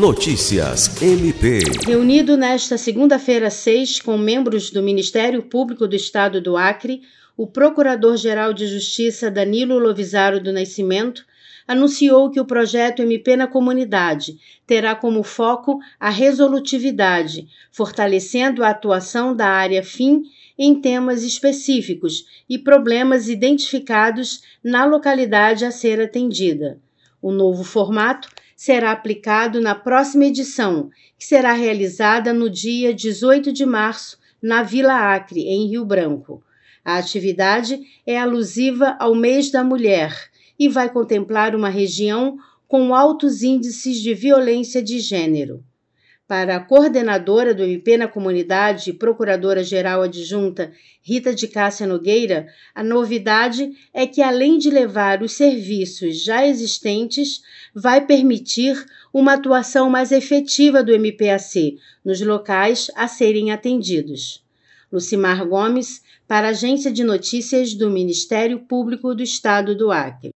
Notícias MP. Reunido nesta segunda-feira 6 com membros do Ministério Público do Estado do Acre, o Procurador-Geral de Justiça Danilo Lovisaro do Nascimento anunciou que o projeto MP na Comunidade terá como foco a resolutividade, fortalecendo a atuação da área FIM em temas específicos e problemas identificados na localidade a ser atendida. O novo formato será aplicado na próxima edição, que será realizada no dia 18 de março, na Vila Acre, em Rio Branco. A atividade é alusiva ao mês da mulher e vai contemplar uma região com altos índices de violência de gênero. Para a coordenadora do MP na comunidade e procuradora-geral adjunta Rita de Cássia Nogueira, a novidade é que, além de levar os serviços já existentes, vai permitir uma atuação mais efetiva do MPAC nos locais a serem atendidos. Lucimar Gomes, para a Agência de Notícias do Ministério Público do Estado do Acre.